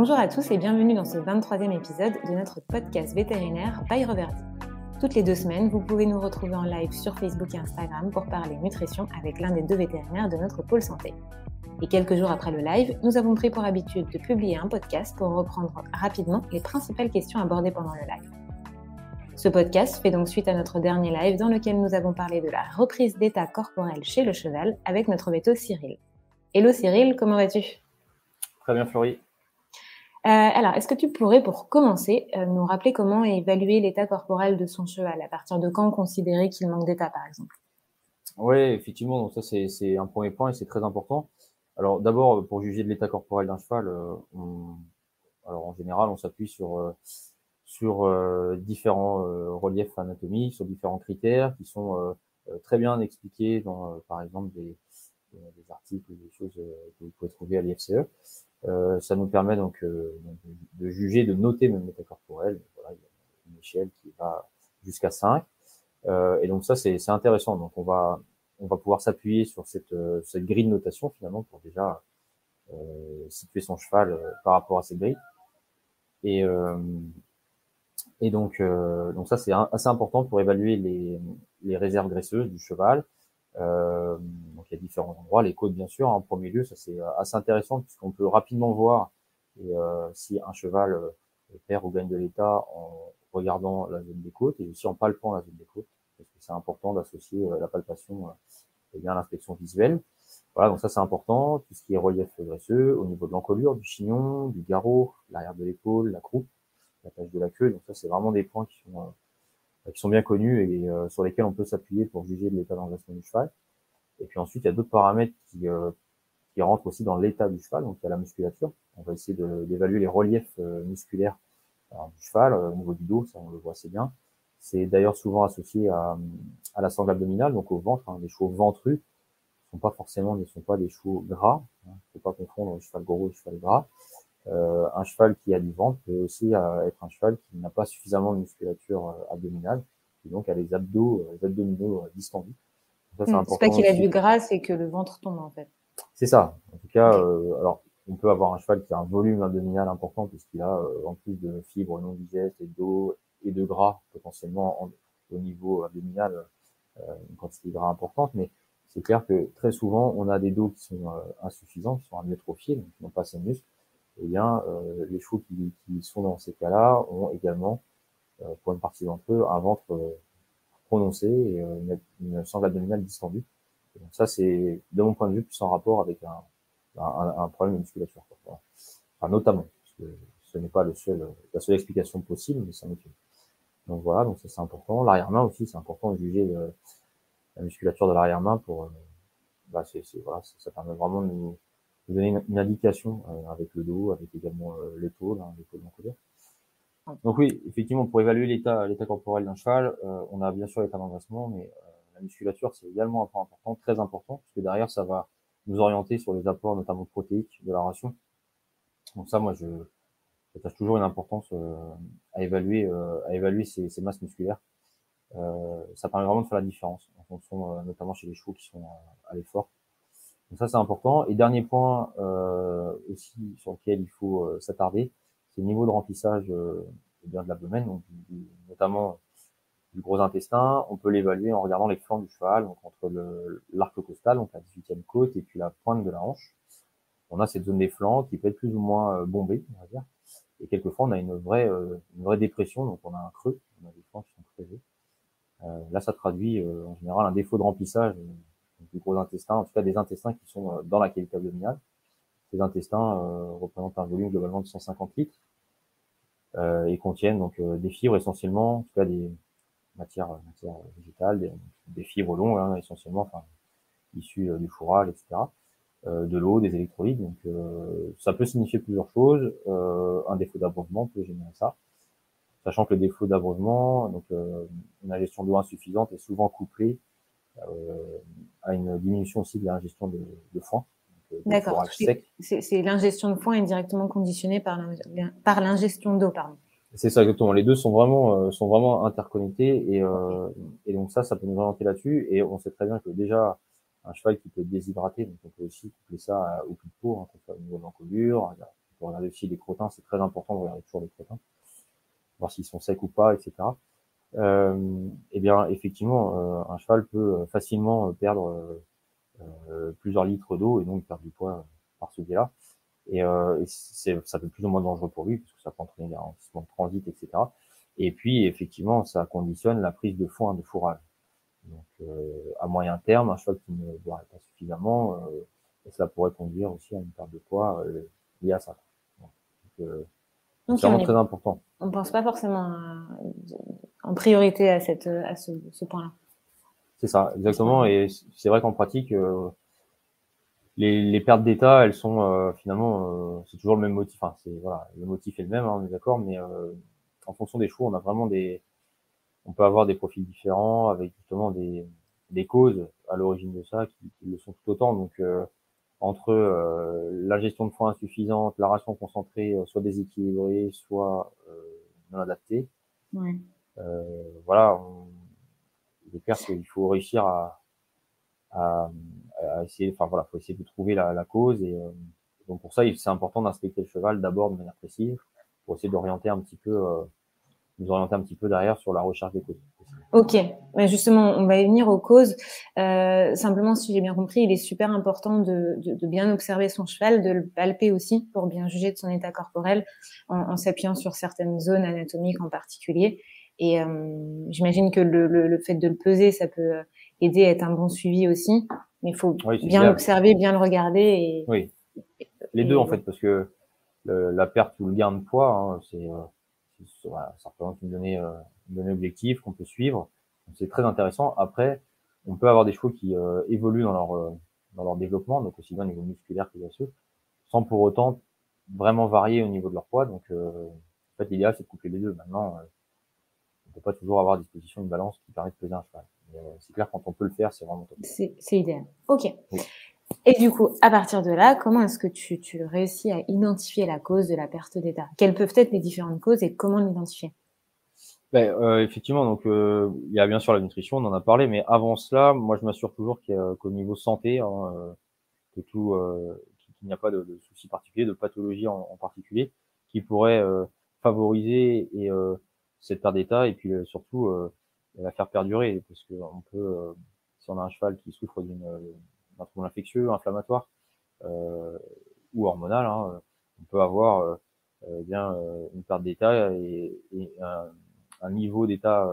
Bonjour à tous et bienvenue dans ce 23e épisode de notre podcast vétérinaire by Reverdy. Toutes les deux semaines, vous pouvez nous retrouver en live sur Facebook et Instagram pour parler nutrition avec l'un des deux vétérinaires de notre pôle santé. Et quelques jours après le live, nous avons pris pour habitude de publier un podcast pour reprendre rapidement les principales questions abordées pendant le live. Ce podcast fait donc suite à notre dernier live dans lequel nous avons parlé de la reprise d'état corporel chez le cheval avec notre veto Cyril. Hello Cyril, comment vas-tu? Très bien Florie. Euh, alors, est-ce que tu pourrais, pour commencer, euh, nous rappeler comment évaluer l'état corporel de son cheval? À partir de quand considérer qu'il manque d'état, par exemple? Oui, effectivement. Donc ça, c'est un premier point et c'est très important. Alors, d'abord, pour juger de l'état corporel d'un cheval, euh, alors en général, on s'appuie sur sur différents reliefs anatomiques, sur différents critères qui sont très bien expliqués dans, par exemple, des, des articles, des choses que vous pouvez trouver à l'IFCE. Euh, ça nous permet donc euh, de juger, de noter même l'état corporel. Voilà, il y a une échelle qui va jusqu'à 5. Euh, et donc ça, c'est intéressant. Donc on va on va pouvoir s'appuyer sur cette, cette grille de notation finalement pour déjà situer son cheval par rapport à cette grille. Et, et donc, donc ça, c'est assez important pour évaluer les, les réserves graisseuses du cheval. Euh, il y a différents endroits, les côtes bien sûr en premier lieu, ça c'est euh, assez intéressant puisqu'on peut rapidement voir euh, si un cheval perd ou gagne de l'état en regardant la zone des côtes et aussi en palpant la zone des côtes, parce que c'est important d'associer la palpation et bien l'inspection visuelle. Voilà, donc ça c'est important, tout ce qui est relief graisseux, au niveau de l'encolure, du chignon, du garrot, l'arrière de l'épaule, la croupe, la tâche de la queue, donc ça c'est vraiment des points qui sont qui sont bien connus et euh, sur lesquels on peut s'appuyer pour juger de l'état d'engraissement du cheval. Et puis ensuite, il y a d'autres paramètres qui, euh, qui rentrent aussi dans l'état du cheval. Donc il y a la musculature. On va essayer d'évaluer les reliefs euh, musculaires du cheval au niveau du dos, ça on le voit assez bien. C'est d'ailleurs souvent associé à, à, la sangle abdominale, donc au ventre. Hein. Les chevaux ventrus sont pas forcément ne sont pas des chevaux gras. Hein. Faut pas confondre le cheval gros et le cheval gras. Euh, un cheval qui a du ventre peut aussi euh, être un cheval qui n'a pas suffisamment de musculature euh, abdominale, et donc a les abdos, les abdominaux distendus. C'est hmm, pas qu'il a du gras, c'est que le ventre tombe en fait. C'est ça. En tout cas, alors on peut avoir un cheval qui a un volume abdominal important puisqu'il a en plus de fibres non digestes et d'eau et de gras potentiellement au niveau abdominal une quantité de gras importante, mais c'est clair que très souvent on a des dos qui sont insuffisants, qui sont amyotrophiés, donc qui n'ont pas ces muscles, eh bien, euh, les chevaux qui, qui, sont dans ces cas-là ont également, euh, pour une partie d'entre eux, un ventre euh, prononcé et une, une sangle abdominale distendue. donc ça, c'est, de mon point de vue, plus en rapport avec un, un, un problème de musculature. Enfin, notamment, parce que ce n'est pas le seul, la seule explication possible, mais ça est une. Donc voilà, donc ça c'est important. L'arrière-main aussi, c'est important de juger la musculature de l'arrière-main pour, bah c'est, voilà, ça permet vraiment de nous, donner une, indication euh, avec le dos, avec également euh, l'épaule, hein, l'épaule Donc oui, effectivement, pour évaluer l'état l'état corporel d'un cheval, euh, on a bien sûr l'état d'engraissement, mais la musculature c'est également un point important, très important, parce que derrière ça va nous orienter sur les apports notamment protéiques de la ration. Donc ça, moi, je j'attache toujours une importance à évaluer à évaluer ces, ces masses musculaires. ça permet vraiment de faire la différence en fonction, notamment chez les chevaux qui sont à l'effort. Donc ça, c'est important. Et dernier point euh, aussi sur lequel il faut euh, s'attarder, c'est le niveau de remplissage euh, bien de l'abdomen, notamment du gros intestin. On peut l'évaluer en regardant les flancs du cheval, donc entre l'arc costal, donc la 18e côte, et puis la pointe de la hanche. On a cette zone des flancs qui peut être plus ou moins euh, bombée, on va dire. Et quelquefois, on a une vraie, euh, une vraie dépression, donc on a un creux, on a des flancs qui sont creusés. Euh, là, ça traduit en général un défaut de remplissage du gros intestin, en tout cas des intestins qui sont dans la cavité abdominale. Ces intestins représentent un volume globalement de 150 litres et contiennent donc des fibres essentiellement, en tout cas des matières, matières végétales, des, fibres longues hein, essentiellement, enfin issues du fourrage, etc. de l'eau, des électrolytes. Donc ça peut signifier plusieurs choses. un défaut d'abreuvement peut générer ça sachant que le défaut d'abreuvement, donc une ingestion d'eau insuffisante est souvent couplée euh, à une diminution aussi de l'ingestion de, de foin. Euh, D'accord. C'est l'ingestion de foin est directement conditionnée par l'ingestion d'eau, pardon. C'est ça exactement. Les deux sont vraiment euh, sont vraiment interconnectés et, euh, et donc ça, ça peut nous orienter là-dessus. Et on sait très bien que déjà un cheval qui peut être déshydraté, donc on peut aussi coupler ça au plus de peau, hein, au niveau de l'encolure, faut regarder aussi les crottins, c'est très important de regarder toujours les crottins, voir s'ils sont secs ou pas, etc. Euh, eh bien, effectivement, un cheval peut facilement perdre plusieurs litres d'eau et donc perdre du poids par ce biais-là. Et, euh, c'est, ça peut plus ou moins dangereux pour lui, parce que ça peut entraîner des ralentissements de transit, etc. Et puis, effectivement, ça conditionne la prise de foin de fourrage. Donc, euh, à moyen terme, un cheval qui ne boirait pas suffisamment, euh, cela pourrait conduire aussi à une perte de poids euh, liée à ça. Donc, euh, c'est vraiment très important. On ne pense pas forcément en priorité à, cette, à ce, ce point-là. C'est ça, exactement. Et c'est vrai qu'en pratique, euh, les, les pertes d'état, elles sont euh, finalement, euh, c'est toujours le même motif. Enfin, c'est voilà, le motif est le même, hein, on est d'accord, mais euh, en fonction des chevaux, on a vraiment des, on peut avoir des profils différents avec justement des, des causes à l'origine de ça qui, qui, le sont tout autant. Donc entre la gestion de foin insuffisante, la ration concentrée, soit déséquilibrée, soit non adaptée. Ouais. voilà, on, est clair qu'il faut réussir à, essayer, enfin voilà, faut essayer de trouver la, cause et euh, donc pour ça, c'est important d'inspecter le cheval d'abord de manière précise pour essayer d'orienter un petit peu, euh, nous orienter un petit peu derrière sur la recherche des causes. Ok, mais justement, on va y venir aux causes. Euh, simplement, si j'ai bien compris, il est super important de, bien observer son cheval, de le palper aussi pour bien juger de son état corporel en s'appuyant sur certaines zones anatomiques en particulier. Et euh, j'imagine que le, le, le, fait de le peser, ça peut aider à être un bon suivi aussi. Mais il faut bien l'observer, bien le regarder. Et, oui, les deux en fait, parce que le, la perte ou le gain de poids, hein, c'est euh, ça représente une donnée, euh, une donnée objective qu'on peut suivre. C'est très intéressant. Après, on peut avoir des chevaux qui euh, évoluent dans leur euh, dans leur développement, donc aussi bien au niveau musculaire que osseux, sans pour autant vraiment varier au niveau de leur poids. Donc, euh, en fait, l'idéal c'est de couper les deux. Maintenant, peut pas toujours avoir à disposition une balance qui permet de peser un cheval. Euh, c'est clair, quand on peut le faire, c'est vraiment top. C'est idéal. Ok. Et du coup, à partir de là, comment est-ce que tu, tu réussis à identifier la cause de la perte d'état? Quelles peuvent être les différentes causes et comment l'identifier? Ben, euh, effectivement, donc euh, il y a bien sûr la nutrition, on en a parlé, mais avant cela, moi je m'assure toujours qu'au niveau santé, hein, que tout, euh, qu'il n'y a pas de, de, soucis particuliers, de pathologie en, en particulier, qui pourrait favoriser et cette perte d'état et puis surtout la faire perdurer parce que on peut, euh, si on a un cheval qui souffre d'une d'un trouble infectieux, inflammatoire euh, ou hormonal, hein, on peut avoir euh, euh bien une perte d'état et, et un, un, niveau d'état,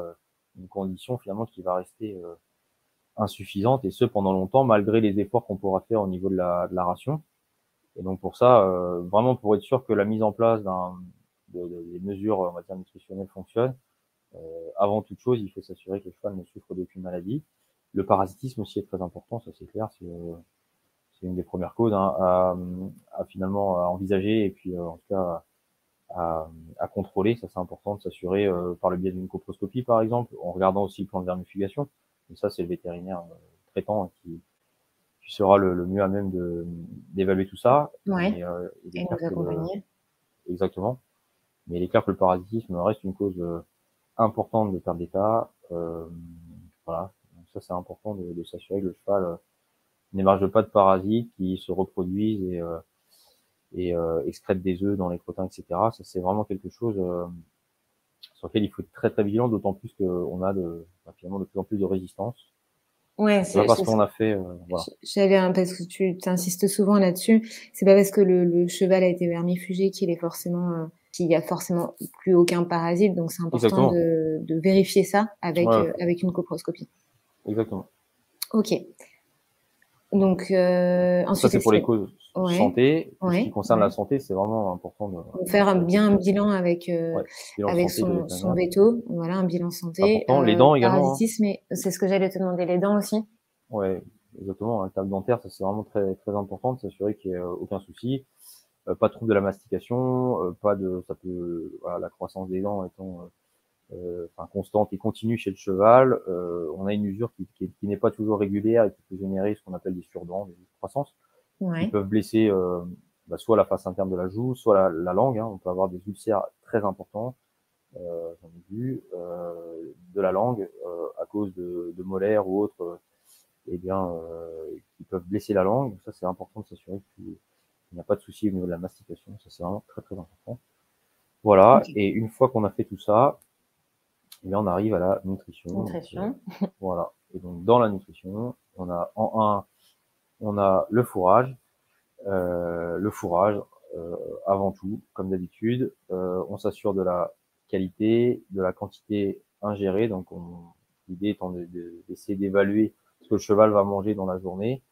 une condition finalement qui va rester insuffisante et ce pendant longtemps malgré les efforts qu'on pourra faire au niveau de la, de la ration. Et donc pour ça, euh, vraiment pour être sûr que la mise en place d'un des mesures on va dire nutritionnelles fonctionne, euh, avant toute chose, il faut s'assurer que le cheval ne souffre d'aucune maladie. Le parasitisme aussi est très important, ça c'est clair, c'est euh, une des premières causes hein, à, à, finalement à envisager et puis euh, en tout cas à, à contrôler. Ça c'est important de s'assurer par le biais d'une coproscopie par exemple, en regardant aussi le plan de vermifugation. Et ça c'est le vétérinaire traitant qui, qui sera le, le, mieux à même d'évaluer tout ça. Ouais. Et, euh, et nous accompagner. exactement. Mais il est clair que le parasitisme reste une cause importante de perte d'état. Euh, voilà, donc ça c'est important de, de s'assurer que le cheval euh, n'émarge pas de parasites qui se reproduisent et, euh, et euh, excrètent des œufs dans les crottins, etc. Ça c'est vraiment quelque chose euh, sur lequel il faut être très très vigilant, d'autant plus qu'on a de, bah, finalement de plus en plus de résistance. Ouais, c'est pas parce qu'on a fait. Euh, voilà. J'avais un, parce que tu insistes souvent là-dessus. C'est pas parce que le, le, cheval a été vermifugé qu'il est forcément qu'il y a forcément plus aucun parasite. Donc c'est important de, de, vérifier ça avec euh, avec une coproscopie. Exactement. Ok. Donc euh, ensuite. Ça c'est pour les causes ouais. santé. Ouais. Ce qui concerne la santé, c'est vraiment important de faire un, bien un bilan avec euh, avec son, son veto. Voilà, un bilan santé. Les dents également. Hein. mais c'est ce que j'allais te demander, les dents aussi. Ouais, exactement. Un table dentaire, ça c'est vraiment très très important de s'assurer qu'il n'y ait aucun souci. Euh, pas de trouble de la mastication, euh, pas de, ça peut, voilà, la croissance des dents étant euh, enfin, constante et continue chez le cheval. on a une usure qui, qui, qui n'est pas toujours régulière et qui peut générer ce qu'on appelle des surdents, des croissances, ouais. qui peuvent blesser bah, soit la face interne de la joue, soit la, la langue. Hein. On peut avoir des ulcères très importants, euh, j'en ai vu, euh, de la langue euh, à cause de, de molaires ou autres, eh bien, qui peuvent blesser la langue. Donc ça, c'est important de s'assurer que Il n'y a pas de souci au niveau de la mastication, ça c'est vraiment très très important. Voilà, et une fois qu'on a fait tout ça, eh bien, on arrive à la nutrition. Nutrition. voilà. Et donc dans la nutrition, on a en un, on a le fourrage, euh, le fourrage euh, avant tout, comme d'habitude. Euh, on s'assure de la qualité, de la quantité ingérée. Donc l'idée étant d'essayer d'évaluer ce que le cheval va manger dans la journée.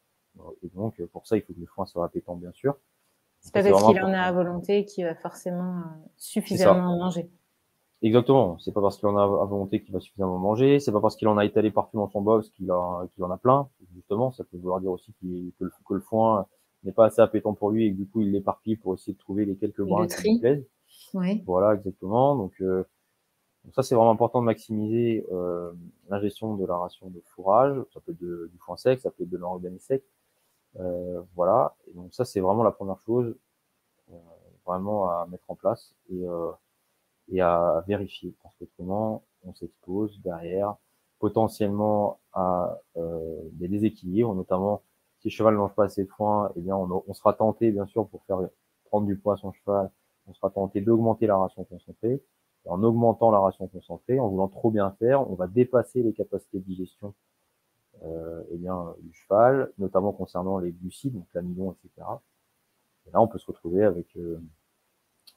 Et donc pour ça, il faut que le foin soit appétant, bien sûr. C'est pas parce qu'il en a à volonté qu'il va forcément suffisamment manger. Exactement. C'est pas parce qu'il en a à volonté qu'il va suffisamment manger. C'est pas parce qu'il en a étalé partout dans son box qu'il en a plein. Justement, ça peut vouloir dire aussi que, le, que le foin n'est pas assez appétant pour lui et que du coup il l'éparpille pour essayer de trouver les quelques brins qui lui plaisent. Voilà, exactement. Donc, euh, ça c'est vraiment important de maximiser euh, l'ingestion de la ration de fourrage. Ça peut être du foin sec, ça peut être de l'organisme sec. Euh, voilà. Et donc ça c'est vraiment la première chose euh, vraiment à mettre en place et, euh, et à vérifier parce qu'autrement on s'expose derrière potentiellement à des déséquilibres, notamment si le cheval ne mange pas assez de foin, eh bien, on, on, sera tenté, bien sûr, pour faire prendre du poids à son cheval, on sera tenté d'augmenter la ration concentrée. Et en augmentant la ration concentrée, en voulant trop bien faire, on va dépasser les capacités de digestion eh bien, du cheval, notamment concernant les glucides, donc l'amidon, etc. Et là, on peut se retrouver avec euh,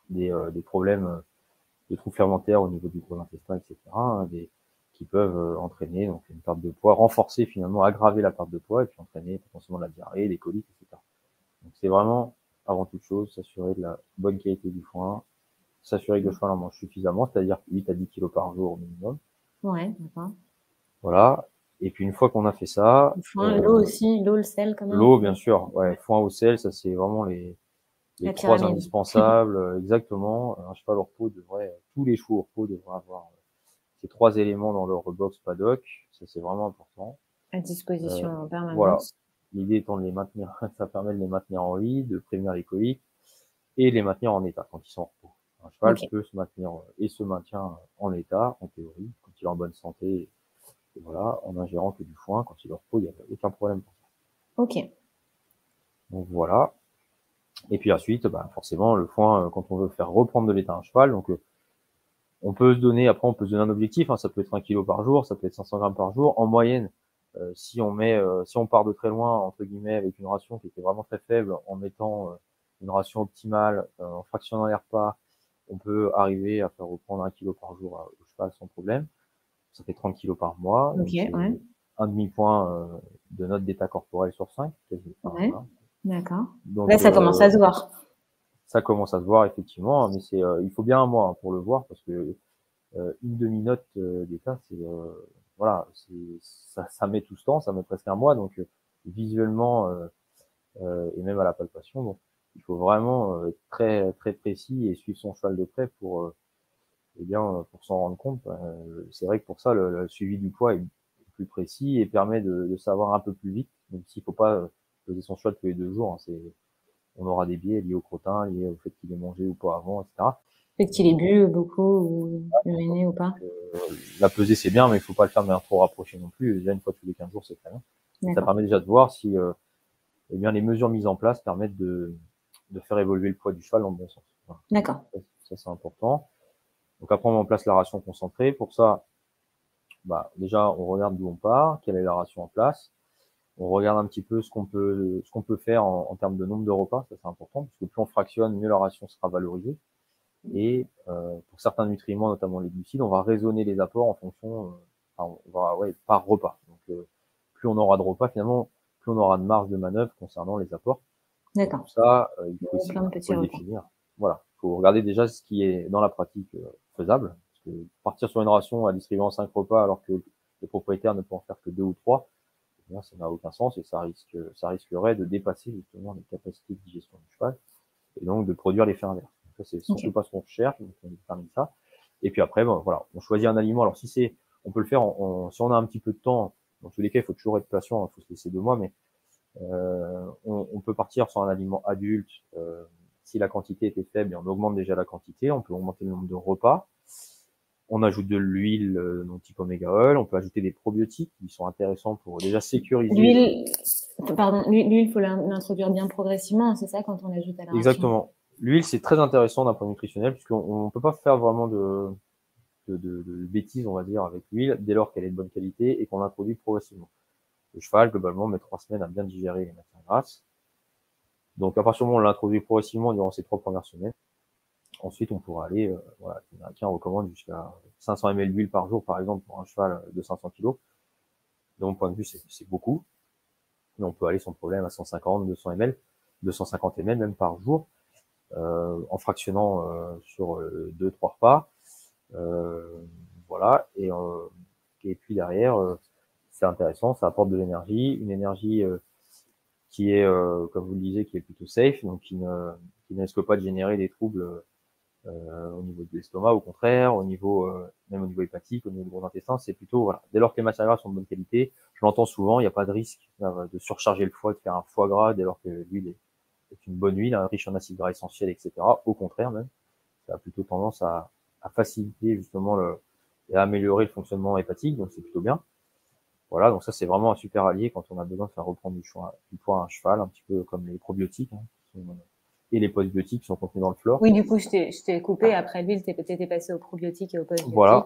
des, euh, des, problèmes de troubles fermentaires au niveau du gros intestin, etc. Hein, des, qui peuvent euh, entraîner donc une perte de poids, renforcer finalement, aggraver la perte de poids et puis entraîner potentiellement la diarrhée, des coliques, etc. Donc c'est vraiment avant toute chose s'assurer de la bonne qualité du foin, s'assurer que le cheval en mange suffisamment, c'est-à-dire 8 à 10 kilos par jour au minimum. Ouais, d'accord. Voilà. Et puis une fois qu'on a fait ça, le foin, euh, l'eau aussi, l'eau, le sel quand même. L'eau, bien sûr. Ouais, foin au sel, ça c'est vraiment les les trois indispensables. exactement. Un cheval au repos devrait, tous les chevaux au repos devraient avoir ces trois éléments dans leur box paddock. Ça, c'est vraiment important. À disposition euh, en permanence. Voilà. L'idée étant de les maintenir, ça permet de les maintenir en vie, de prévenir les coliques et de les maintenir en état quand ils sont en repos. Un cheval peut se maintenir euh, et se maintient en état, en théorie, quand il est en bonne santé. Et voilà, en ingérant que du foin, quand il est en repos, il n'y a aucun problème pour ça. Ok. Donc voilà. Et puis ensuite, bah, forcément, le foin, euh, quand on veut faire reprendre de l'état un cheval, donc on peut se donner, après on peut se donner un objectif, hein, ça peut être un kilo par jour, ça peut être 500 grammes par jour. En moyenne, euh, si on met, euh, si on part de très loin entre guillemets avec une ration qui était vraiment très faible, en mettant euh, une ration optimale, en fractionnant les repas, on peut arriver à faire reprendre un kilo par jour au cheval sans problème. Ça fait 30 kilos par mois. Un demi point de notre d'état corporel sur 5. Ouais. D'accord. Là, ça commence à se voir ça commence à se voir effectivement, mais c'est euh, il faut bien un mois hein, pour le voir parce que euh, une demi-note euh, d'état, c'est voilà, ça, ça, met tout ce temps, ça met presque un mois, donc visuellement et même à la palpation, donc il faut vraiment être très très précis et suivre son cheval de près pour eh bien pour s'en rendre compte. c'est vrai que pour ça le, suivi du poids est plus précis et permet de, de savoir un peu plus vite, même s'il faut pas peser son cheval tous les deux jours, hein, c'est on aura des biais liés au crottin, liés au fait qu'il ait mangé ou pas avant, etc. Le fait qu'il ait bu beaucoup ou uriné ou pas euh, La pesée, c'est bien, mais il faut pas le faire de manière trop rapprochée non plus. Déjà, une fois tous les 15 jours, c'est très bien. Ça permet déjà de voir si euh, eh bien, les mesures mises en place permettent de, de faire évoluer le poids du cheval dans le bon sens. D'accord. Ça, c'est important. Donc après, on met en place la ration concentrée. Pour ça, bah, déjà, on regarde d'où on part, quelle est la ration en place on regarde un petit peu ce qu'on peut ce qu'on peut faire en, termes de nombre de repas, ça c'est important, parce que plus on fractionne, mieux la ration sera valorisée. Et euh, pour certains nutriments, notamment les glucides, on va raisonner les apports en fonction, euh, enfin, on va ouais par repas. Donc euh, plus on aura de repas, finalement, plus on aura de marge de manœuvre concernant les apports. D'accord. Ça, il faut, aussi, faut définir. Voilà, il faut regarder déjà ce qui est dans la pratique faisable. Parce que partir sur une ration à distribuer en cinq repas alors que le propriétaire ne peut en faire que deux ou trois, ça n'a aucun sens et ça risque, ça risquerait de dépasser justement les capacités de digestion du cheval et donc de produire l'effet inverse. Ça, c'est surtout pas ce qu'on cherche, donc on détermine ça. Et puis après, bon, voilà, on choisit un aliment. Alors si c'est, on peut le faire, en, si on a un petit peu de temps, dans tous les cas, il faut toujours être patient, il faut se laisser deux mois, mais euh, on, on, peut partir sur un aliment adulte. Euh, si la quantité était faible, et on augmente déjà la quantité, on peut augmenter le nombre de repas. On ajoute de l'huile euh, non type oméga oil. On peut ajouter des probiotiques qui sont intéressants pour déjà sécuriser. L'huile, Pardon, l'huile, il faut l'introduire bien progressivement, c'est ça quand on ajoute à la Exactement. L'huile, c'est très intéressant d'un point de vue nutritionnel, puisqu'on ne peut pas faire vraiment de, de, de, de, bêtises, on va dire, avec l'huile, dès lors qu'elle est de bonne qualité et qu'on l'introduit progressivement. Le cheval, globalement, met trois semaines à bien digérer les matières grasses. Donc, à partir du moment où on l'introduit progressivement durant ces trois premières semaines, ensuite, on pourra aller, euh, voilà, on recommande jusqu'à 500 ml d'huile par jour, par exemple, pour un cheval de 500 kg. De mon point de vue, c'est beaucoup. Mais on peut aller sans problème à 150, 200 ml, 250 ml même par jour, euh, en fractionnant euh, sur euh, deux, trois repas. voilà. Et, et puis derrière, c'est intéressant, ça apporte de l'énergie, une énergie qui est, comme vous le disiez, qui est plutôt safe, donc qui ne, qui ne pas de générer des troubles euh, au niveau de l'estomac, au contraire, au niveau euh, même au niveau hépatique, au niveau du gros intestin, c'est plutôt voilà. Dès lors que les matières grasses sont de bonne qualité, je l'entends souvent, il n'y a pas de risque euh, de surcharger le foie, de faire un foie gras, dès lors que l'huile est, une bonne huile, riche en acides gras essentiels, etc. Au contraire même, ça a plutôt tendance à, à faciliter justement le, et à améliorer le fonctionnement hépatique, donc c'est plutôt bien. Voilà, donc ça c'est vraiment un super allié quand on a besoin de faire reprendre du, choix, du poids à un cheval, un petit peu comme les probiotiques. Hein, et les postbiotiques qui sont contenus dans le flore. Oui, du coup, je t'ai coupé. Après l'huile, tu étais passé aux probiotiques et aux postbiotiques. Voilà.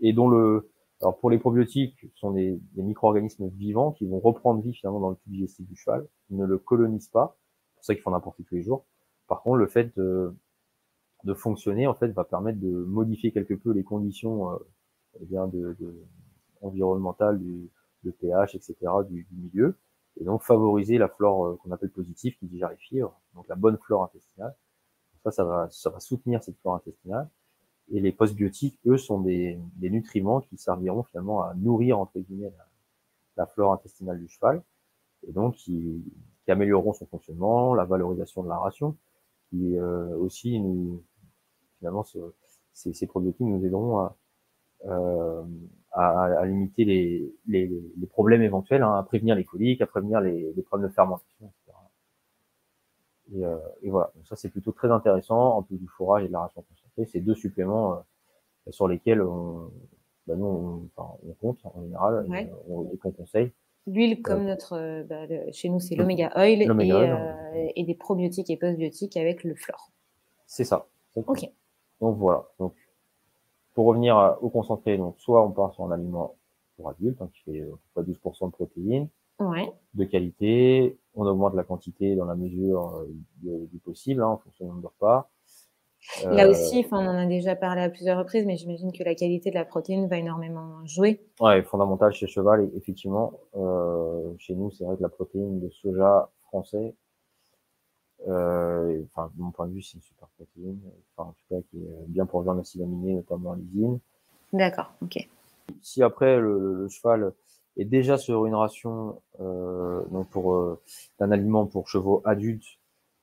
Et dont le, alors pour les probiotiques, ce sont des, des micro-organismes vivants qui vont reprendre vie finalement dans le tube digestif du cheval. Ils ne le colonisent pas. C'est pour ça qu'il faut en apporter tous les jours. Par contre, le fait de, de fonctionner, en fait, va permettre de modifier quelque peu les conditions euh, eh bien de, de environnementales du, de pH, etc. du, du milieu et donc favoriser la flore euh, qu'on appelle positive qui digère les fibres, donc la bonne flore intestinale. Ça, ça va, ça va soutenir cette flore intestinale. Et les postbiotiques, eux, sont des, des nutriments qui serviront finalement à nourrir entre guillemets la, flore intestinale du cheval, et donc qui, qui, amélioreront son fonctionnement, la valorisation de la ration, qui euh, aussi nous finalement ces, ces probiotiques nous aideront à, euh, à, à, limiter les, les, les, problèmes éventuels, hein, à prévenir les coliques, à prévenir les, les problèmes de fermentation, etc. Et, euh, et voilà, Donc ça c'est plutôt très intéressant, en plus du fourrage et de la ration concentrée, c'est deux suppléments euh, sur lesquels on, bah nous on, enfin, on, compte en général et, qu'on conseille. L'huile, comme notre, bah, chez nous, c'est l'oméga oil, et, et, des probiotiques et postbiotiques avec le flore. C'est ça. Ok. Donc voilà. Donc pour revenir au concentré, donc soit on part sur un aliment pour adulte, hein, qui fait à peu près 12% de protéines, ouais. de qualité, on augmente la quantité dans la mesure euh, du, possible, hein, en fonction du nombre de repas. Là euh, aussi, on en a déjà parlé à plusieurs reprises, mais j'imagine que la qualité de la protéine va énormément jouer. Ouais, fondamental chez cheval, effectivement. Euh, chez nous, c'est vrai que la protéine de soja français euh, enfin, de mon point de vue, c'est une super protéine, enfin, en tout cas, qui est bien pour les acide aminé, notamment l'isine. D'accord, ok. Si après le, cheval est déjà sur une ration euh, donc pour euh, d'un aliment pour chevaux adultes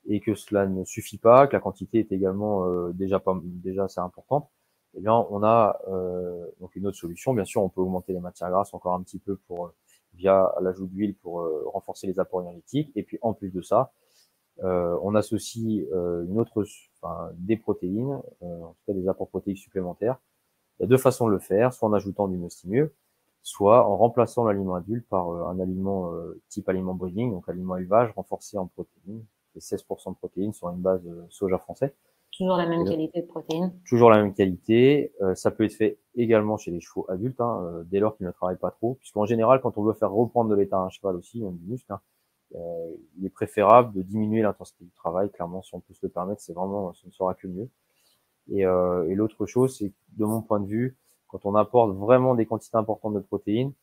et que cela ne suffit pas, que la quantité est également euh, déjà pas déjà assez importante, eh bien on a euh, donc une autre solution. Bien sûr, on peut augmenter les matières grasses encore un petit peu pour via l'ajout d'huile pour renforcer les apports énergétiques. Et puis en plus de ça, euh, on associe euh, une autre, enfin, des protéines, euh, en tout cas des apports protéiques supplémentaires. Il y a deux façons de le faire, soit en ajoutant du mieux, soit en remplaçant l'aliment adulte par un aliment type aliment breeding, donc aliment élevage renforcé en protéines, 16% de protéines sur une base soja français. Toujours la même qualité de protéines. Toujours la même qualité. ça peut être fait également chez les chevaux adultes, hein, dès lors qu'ils ne travaillent pas trop, puisqu'en général, quand on veut faire reprendre de l'état à un cheval aussi, même du muscle, hein, euh, il est préférable de diminuer l'intensité du travail. Clairement, si on peut se le permettre, c'est vraiment, ce ne sera que mieux. Et, euh, et l'autre chose, c'est de mon point de vue, quand on apporte vraiment des quantités importantes de protéines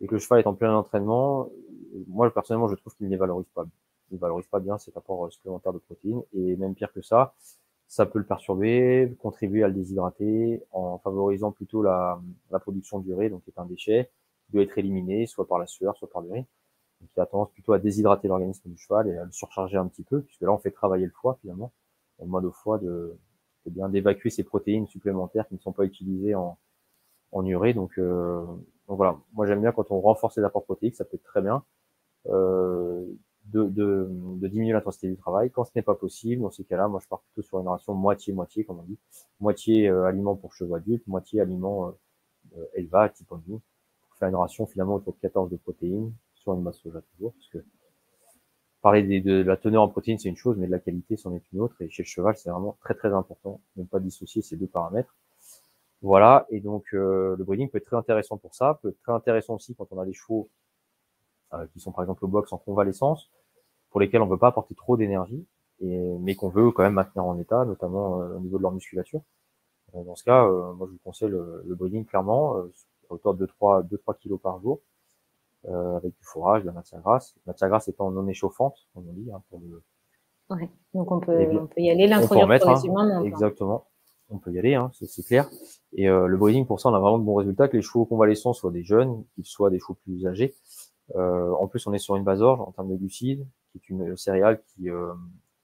et que le cheval est en plein entraînement, moi personnellement, je trouve qu'il ne les valorise pas. Il ne valorise pas bien cet apport supplémentaire de protéines et même pire que ça, ça peut le perturber, contribuer à le déshydrater en favorisant plutôt la, la production d'urée, donc qui est un déchet qui doit être éliminé soit par la sueur, soit par l'urine qui a tendance plutôt à déshydrater l'organisme du cheval et à le surcharger un petit peu, puisque là on fait travailler le foie finalement, le mode au foie de eh bien d'évacuer ces protéines supplémentaires qui ne sont pas utilisées en, en urée. Donc, euh, donc voilà, moi j'aime bien quand on renforce les apports protéiques, ça peut être très bien. Euh, de, de, de, diminuer l'intensité du travail. Quand ce n'est pas possible, dans ces cas-là, moi je pars plutôt sur une ration moitié-moitié, comme on dit. Moitié euh, aliment pour chevaux adultes, moitié aliment euh, élevage, type on dit. Pour faire une ration finalement autour de 14 de protéines, important une masse soja toujours, parce que parler de, la teneur en protéines, c'est une chose, mais de la qualité, c'en est une autre. Et chez le cheval, c'est vraiment très très important de ne pas dissocier ces deux paramètres. Voilà, et donc euh, le breeding peut être très intéressant pour ça, peut être très intéressant aussi quand on a des chevaux euh, qui sont par exemple au box en convalescence, pour lesquels on ne veut pas apporter trop d'énergie, mais qu'on veut quand même maintenir en état, notamment au niveau de leur musculature. dans ce cas, moi je vous conseille le, le breeding clairement, à hauteur de 2-3 kg par jour, euh, avec du fourrage, de la matière grasse. La matière grasse étant non échauffante, comme on dit. Hein, pour le... ouais. Donc on peut, on peut y aller, l'introduire. Hein, exactement. On peut y aller, hein, c'est clair. Et euh, le breeding, pour ça, on a vraiment de bons résultats. Que les chevaux convalescents soient des jeunes, qu'ils soient des chevaux plus âgés. Euh, en plus, on est sur une base orge en termes de glucides, qui est une céréale qui, euh,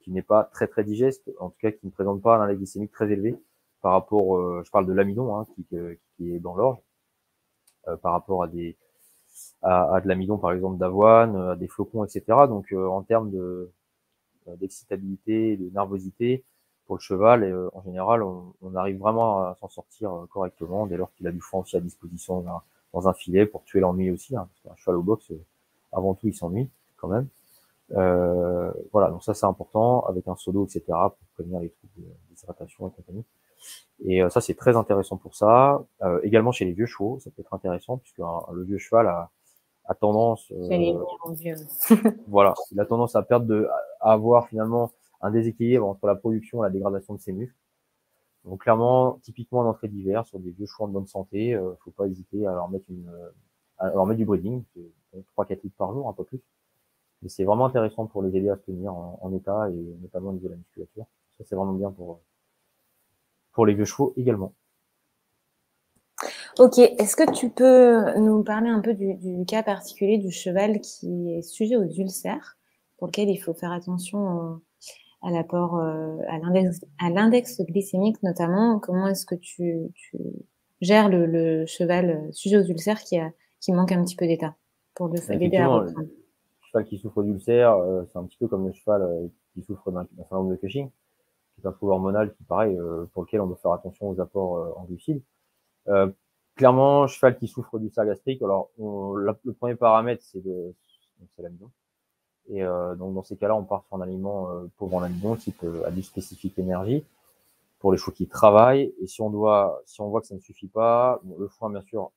qui n'est pas très très digeste, en tout cas qui ne présente pas un index glycémique très élevé par rapport, euh, je parle de l'amidon hein, qui, qui est dans l'orge, par rapport à des à, à de l'amidon par exemple d'avoine, à des flocons, etc. Donc euh, en termes de euh, d'excitabilité, de nervosité pour le cheval, et, euh, en général, on, on, arrive vraiment à s'en sortir correctement dès lors qu'il a du foin aussi à disposition dans, dans un filet pour tuer l'ennui aussi. Hein, parce qu'un cheval au box, avant tout, il s'ennuie quand même. Euh, voilà, donc ça c'est important avec un seau etc. pour prévenir les troubles d'hydratation et compagnie. Et ça c'est très intéressant pour ça. Euh, également chez les vieux chevaux, ça peut être intéressant puisque le vieux cheval a, a tendance, euh, voilà, il a tendance à perdre de, à avoir finalement un déséquilibre entre la production et la dégradation de ses muscles. Donc clairement, typiquement en entrée d'hiver, sur des vieux chevaux de bonne santé, euh, faut pas hésiter à leur mettre une, à leur mettre du breeding, 3-4 litres par jour, un peu plus. Mais c'est vraiment intéressant pour les aider à se tenir en, en état et notamment au niveau de la musculature. Ça c'est vraiment bien pour pour les vieux chevaux également. Ok, est-ce que tu peux nous parler un peu du, cas particulier du cheval qui est sujet aux ulcères, pour lequel il faut faire attention à l'apport, euh, à l'index glycémique notamment? Comment est-ce que tu, gères le, cheval euh, sujet aux ulcères qui, a, qui manque un petit peu d'état pour le l'aider à reprendre? Le cheval qui souffre d'ulcères, euh, c'est un petit peu comme le cheval qui souffre d'un syndrome de Cushing, qui un trouble hormonal qui, pareil, pour lequel on doit faire attention aux apports en glucides. Clairement, cheval qui souffre du gastrique. Alors, le premier paramètre, c'est l'amidon. Et euh, donc, dans ces cas-là, on part sur un aliment euh, pauvre en amidon, type euh, abus spécifique énergie, pour les chevaux qui travaillent. Et si on doit, si on voit que ça ne suffit pas, le foin, bien sûr,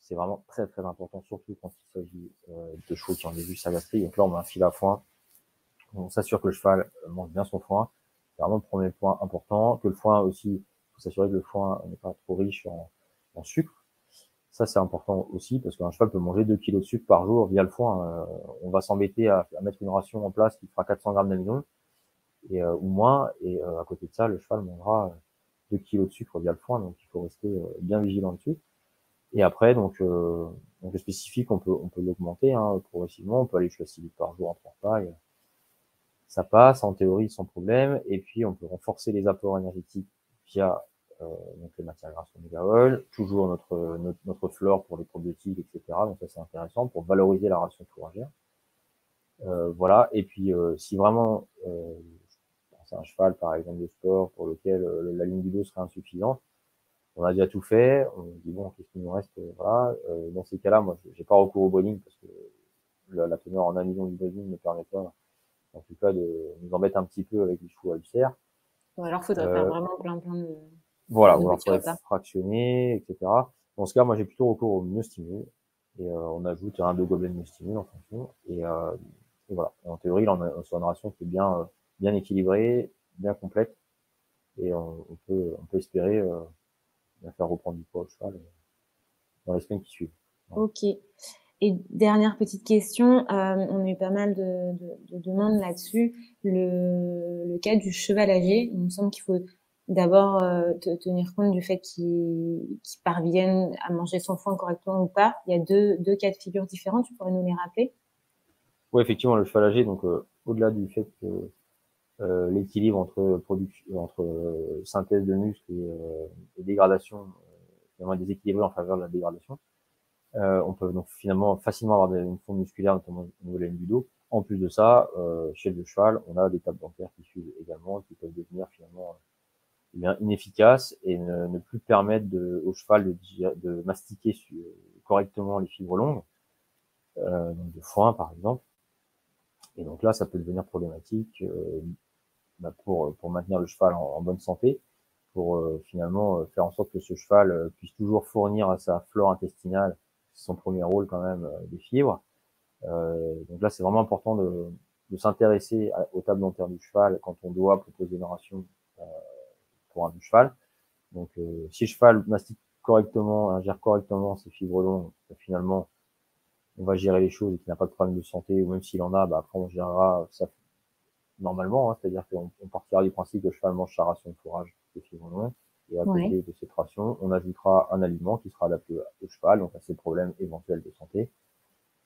c'est vraiment très très important, surtout quand il s'agit euh, de chevaux qui ont des ulcères gastriques. Donc là, on met un fil à foin. On s'assure que le cheval mange bien son foin. C'est vraiment le premier point important. Que le foin aussi, il faut s'assurer que le foin n'est pas trop riche en, sucre. Ça, c'est important aussi parce qu'un cheval peut manger 2 kg de sucre par jour via le foin. Euh, on va s'embêter à, mettre une ration en place qui fera 400 grammes d'amidon et euh, ou moins. Et euh, à côté de ça, le cheval mangera 2 kg de sucre via le foin. Donc, il faut rester bien vigilant dessus. Et après, donc, donc le spécifique, on peut on peut l'augmenter hein, progressivement. On peut aller jusqu'à 6 litres par jour en trois repas. Ça passe en théorie sans problème. Et puis, on peut renforcer les apports énergétiques via euh, donc les matières grasses omega oil, toujours notre, notre, notre flore pour les probiotiques, etc. Donc ça c'est intéressant pour valoriser la ration fourragère. Euh, voilà. Et puis euh, si vraiment euh, c'est un cheval par exemple de sport pour lequel euh, la ligne du dos serait insuffisante, on a déjà tout fait, on dit bon qu'est-ce qu'il nous reste, voilà. dans ces cas-là, moi j'ai pas recours au breeding parce que la, teneur en amidon du breeding ne permet pas, en tout cas, de nous embêter un petit peu avec les chevaux à ulcère. Ou alors faudrait faire vraiment plein plein de voilà, on va fractionner, etc. Dans ce cas, moi, j'ai plutôt recours au myostimule. Et euh, on ajoute un, deux gobelets de myostimule en fonction. Et, euh, et voilà. en théorie, on a, une ration qui est bien, euh, bien équilibrée, bien complète. Et on, on peut, on peut espérer euh, faire reprendre du poids au cheval euh, dans les semaines qui suivent. Ok. Et dernière petite question, euh, on a eu pas mal de, de, de demandes là-dessus. Le, le cas du cheval âgé, il me semble qu'il faut d'abord euh, tenir compte du fait qu'ils parviennent à manger son foin correctement ou pas. Il y a deux, deux cas de figure différents, tu pourrais nous les rappeler? Oui, effectivement, le cheval âgé, donc euh, au-delà du fait que euh, l'équilibre entre entre euh, synthèse de muscles et, dégradation, finalement déséquilibré en faveur de la dégradation, on peut donc finalement facilement avoir une fonte musculaire, notamment au niveau de la du dos. En plus de ça, chez le cheval, on a des tables bancaires qui suivent également, qui peuvent devenir finalement eh bien, inefficace et ne, plus permettre de, au cheval de, de mastiquer correctement les fibres longues. euh, de foin par exemple. Et donc là, ça peut devenir problématique euh, bah pour, pour maintenir le cheval en, bonne santé, pour euh, finalement faire en sorte que ce cheval puisse toujours fournir à sa flore intestinale, son premier rôle quand même, des fibres. donc là, c'est vraiment important de, s'intéresser aux tables dentaires du cheval quand on doit proposer une ration pour un du cheval. Donc si le cheval mastique correctement, ingère correctement ses fibres longues, finalement, on va gérer les choses et qu'il n'a pas de problème de santé, ou même s'il en a, bah après on gérera ça normalement, hein, c'est-à-dire qu'on partira du principe que le cheval mange sa ration de fourrage de fibres longues, et à côté de cette ration, on ajoutera un aliment qui sera adapté au cheval, donc à ses problèmes éventuels de santé,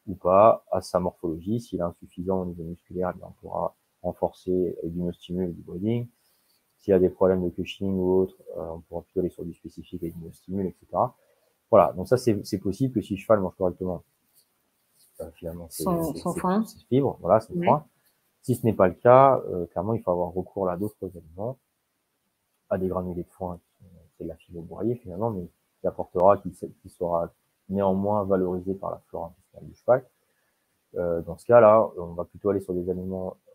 ou pas, à sa morphologie, s'il est insuffisant au niveau musculaire, eh on pourra renforcer avec du stimule et du breeding. S'il y a des problèmes de Cushing ou autre, euh, on pourra plutôt aller sur du spécifique avec du stimule, etc. Voilà, donc ça c'est possible que si le cheval mange correctement euh, finalement c'est fibre, voilà, son foin. Si ce n'est pas le cas, euh, clairement il faut avoir recours à d'autres aliments, à des granulés de foin, la fibre broyée finalement, mais qui apportera, qui, qui sera néanmoins valorisé par la flore intestinale du cheval. Euh, dans ce cas-là, on va plutôt aller sur des aliments euh,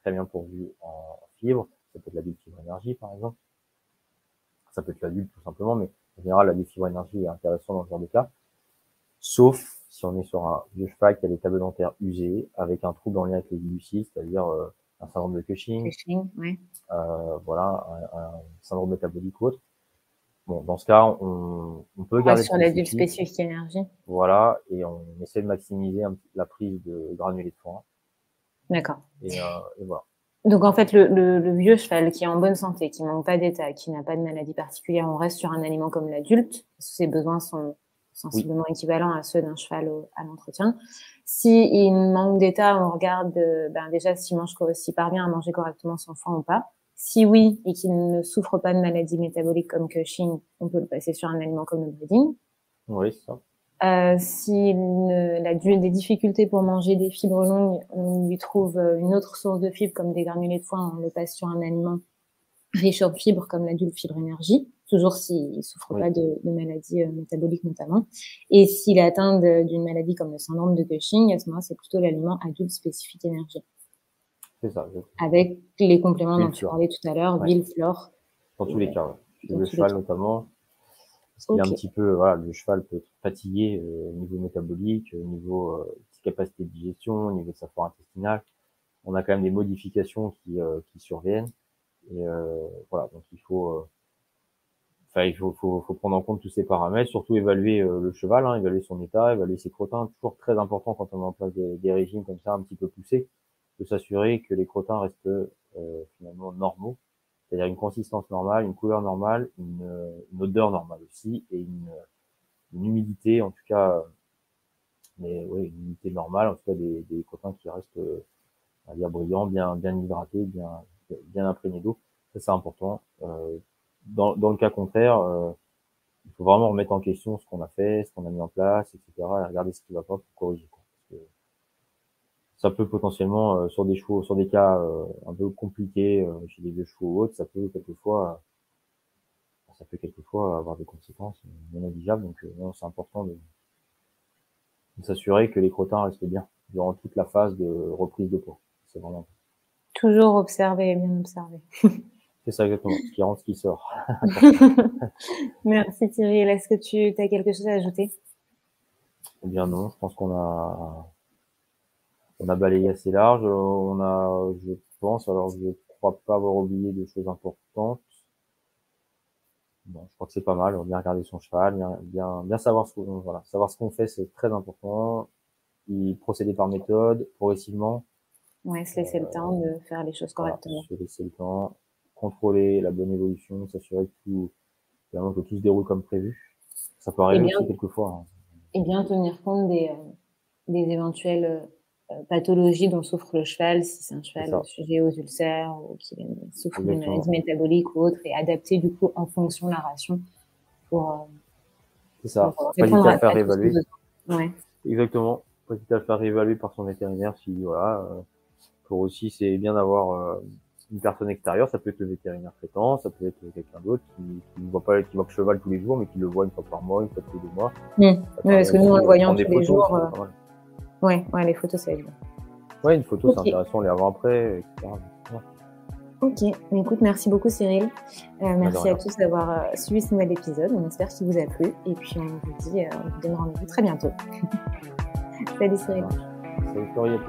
très bien pourvus en fibres. Ça peut être la fibre énergie, par exemple. Ça peut être l'adulte, tout simplement, mais en général, la fibre énergie est intéressant dans ce genre de cas. Sauf si on est sur un vieux cheval qui a des tables dentaires usées, avec un trouble en lien avec les glucides, c'est-à-dire euh, un syndrome de Cushing, Cushing oui. euh, voilà, un, syndrome métabolique ou autre. Bon, dans ce cas, on, on peut garder sur l'adulte spécifique énergie. Voilà, et on essaie de maximiser la prise de granulés de foin. D'accord. Et, euh, et, voilà. Donc en fait, le, le, le, vieux cheval qui est en bonne santé, qui manque pas d'état, qui n'a pas de maladie particulière, on reste sur un aliment comme l'adulte, parce que ses besoins sont sensiblement équivalent à ceux d'un cheval à l'entretien. Si il manque d'état, on regarde euh, ben déjà s'il mange s'il parvient à manger correctement son foin ou pas. Si oui et qu'il ne souffre pas de maladies métaboliques comme Cushing, on peut le passer sur un aliment comme le breeding. Oui, ça. Euh, S'il a des difficultés pour manger des fibres longues, on lui trouve euh, une autre source de fibres comme des granulés de foin, on le passe sur un aliment riche en fibres comme l'adulte fibre énergie toujours s'il souffre pas de, de maladies euh, métaboliques notamment. Et s'il est atteint d'une maladie comme le syndrome de Cushing, à ce moment-là, c'est plutôt l'aliment adulte spécifique énergie. C'est ça. Avec les compléments dont tu parlais tout à l'heure, ouais. huile, flore. Dans tous les cas, Le cheval notamment, parce qu'il okay. un petit peu, voilà, le cheval peut être fatigué euh, au niveau métabolique, au niveau euh, capacité de digestion, au niveau de sa flore intestinale. On a quand même des modifications qui, euh, qui surviennent. Et euh, voilà, donc il faut il faut, faut, faut, prendre en compte tous ces paramètres, surtout évaluer le cheval, hein, évaluer son état, évaluer ses crottins. Toujours très important quand on met en place des, des régimes comme ça un petit peu poussés, de s'assurer que les crottins restent euh, finalement normaux, c'est-à-dire une consistance normale, une couleur normale, une, une odeur normale aussi, et une, une, humidité, en tout cas, mais oui, une humidité normale, en tout cas des, des crottins qui restent, va dire, brillants, bien, bien hydratés, bien, bien imprégnés d'eau. Ça, c'est important. Euh, dans, dans le cas contraire, euh, il faut vraiment remettre en question ce qu'on a fait, ce qu'on a mis en place, etc. et regarder ce qui va pas pour corriger. Quoi. Ça peut potentiellement, euh, sur des chevaux, sur des cas euh, un peu compliqués, euh, chez des vieux chevaux ou autres, ça peut quelquefois, ça peut quelquefois avoir des conséquences non négligeables. Donc non, c'est important de, de s'assurer que les crottins restent bien durant toute la phase de reprise de poids. C'est vraiment toujours observer et bien observer. C'est ça exactement, ce qui rentre, ce qui sort. Merci Thierry. Est-ce que tu as quelque chose à ajouter? Eh bien non, je pense qu'on a on a balayé assez large. On a, je pense, alors je crois pas avoir oublié de choses importantes. Bon, je crois que c'est pas mal. Bien regarder son cheval, bien, bien, bien savoir ce qu'on, voilà, savoir ce qu'on fait, c'est très important. Y procéder par méthode, progressivement. Ouais, se laisser le temps de faire les choses correctement. se laisser le temps contrôler la bonne évolution, s'assurer que tout, que tout se déroule comme prévu. Ça peut arriver aussi quelquefois. Hein. Et bien tenir compte des, euh, des éventuelles euh, pathologies dont souffre le cheval, si c'est un cheval sujet aux ulcères ou qui souffre d'une maladie métabolique ou autre, et adapter du coup en fonction de la ration pour. Euh, c'est ça. Pas hésiter à faire réévaluer. Ouais. Exactement. Pas à faire réévaluer par son vétérinaire si voilà. pour aussi, c'est bien d'avoir une personne extérieure, ça peut être le vétérinaire traitant, ça peut être quelqu'un d'autre qui, qui ne voit pas, qui voit le cheval tous les jours, mais qui le voit une fois par mois, une fois tous les deux mois. Mmh. parce que nous, en le voyant tous les jours, euh, Ouais, ouais, les photos, ça aide bien. Ouais, une photo, c'est intéressant, les avant-après, etc. Ok, mais écoute, merci beaucoup Cyril. Euh, merci à tous d'avoir euh, suivi ce nouvel épisode. On espère qu'il vous a plu. Et puis on vous dit, euh, on vous donne rendez-vous très bientôt. Salut Cyril. Salut Florian.